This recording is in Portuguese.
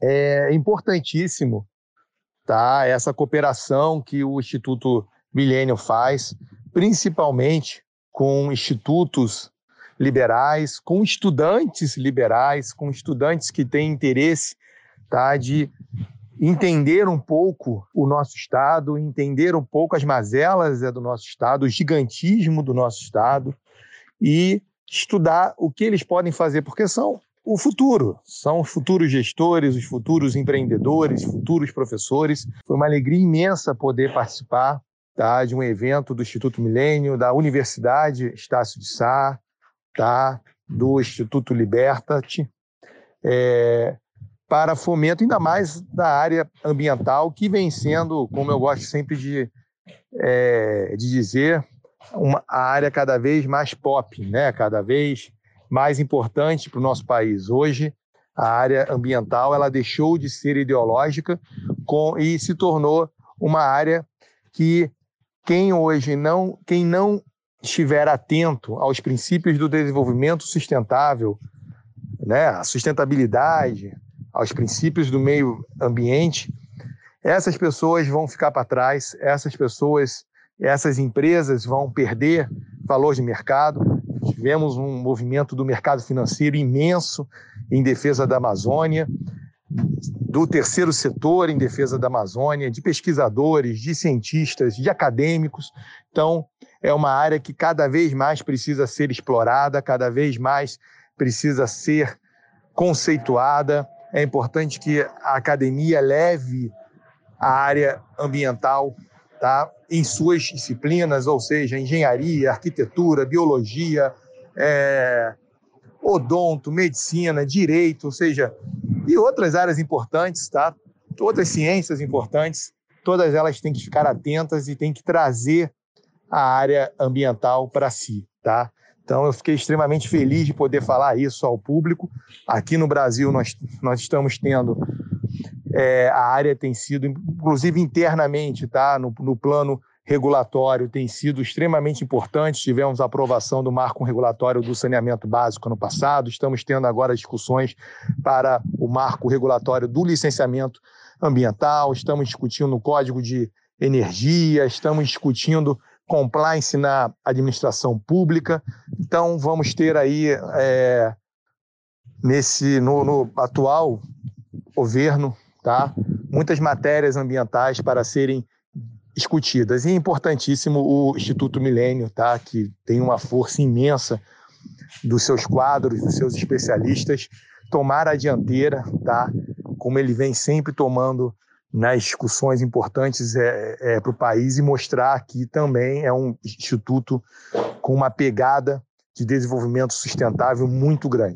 É importantíssimo tá? essa cooperação que o Instituto Milênio faz, principalmente com institutos liberais, com estudantes liberais, com estudantes que têm interesse tá, de entender um pouco o nosso Estado, entender um pouco as mazelas é, do nosso Estado, o gigantismo do nosso Estado e estudar o que eles podem fazer, porque são o futuro, são os futuros gestores, os futuros empreendedores, futuros professores. Foi uma alegria imensa poder participar tá, de um evento do Instituto Milênio, da Universidade Estácio de Sá, tá, do Instituto Libertate. É, para fomento ainda mais da área ambiental, que vem sendo, como eu gosto sempre de, é, de dizer, uma, a área cada vez mais pop, né? cada vez mais importante para o nosso país. Hoje, a área ambiental ela deixou de ser ideológica com, e se tornou uma área que quem hoje não, quem não estiver atento aos princípios do desenvolvimento sustentável, né, a sustentabilidade, aos princípios do meio ambiente, essas pessoas vão ficar para trás, essas pessoas, essas empresas vão perder valor de mercado. Tivemos um movimento do mercado financeiro imenso em defesa da Amazônia, do terceiro setor em defesa da Amazônia, de pesquisadores, de cientistas, de acadêmicos. Então, é uma área que cada vez mais precisa ser explorada, cada vez mais precisa ser conceituada é importante que a academia leve a área ambiental tá, em suas disciplinas, ou seja, engenharia, arquitetura, biologia, é, odonto, medicina, direito, ou seja, e outras áreas importantes, tá? outras ciências importantes, todas elas têm que ficar atentas e têm que trazer a área ambiental para si. Tá? Então, eu fiquei extremamente feliz de poder falar isso ao público. Aqui no Brasil, nós, nós estamos tendo. É, a área tem sido, inclusive internamente, tá? no, no plano regulatório, tem sido extremamente importante. Tivemos a aprovação do marco regulatório do saneamento básico ano passado. Estamos tendo agora discussões para o marco regulatório do licenciamento ambiental. Estamos discutindo o código de energia, estamos discutindo compliance na administração pública. Então, vamos ter aí, é, nesse, no, no, atual governo, tá, muitas matérias ambientais para serem discutidas. E é importantíssimo o Instituto Milênio, tá, que tem uma força imensa dos seus quadros, dos seus especialistas, tomar a dianteira, tá, como ele vem sempre tomando nas discussões importantes é, é, para o país e mostrar que também é um instituto com uma pegada de desenvolvimento sustentável muito grande.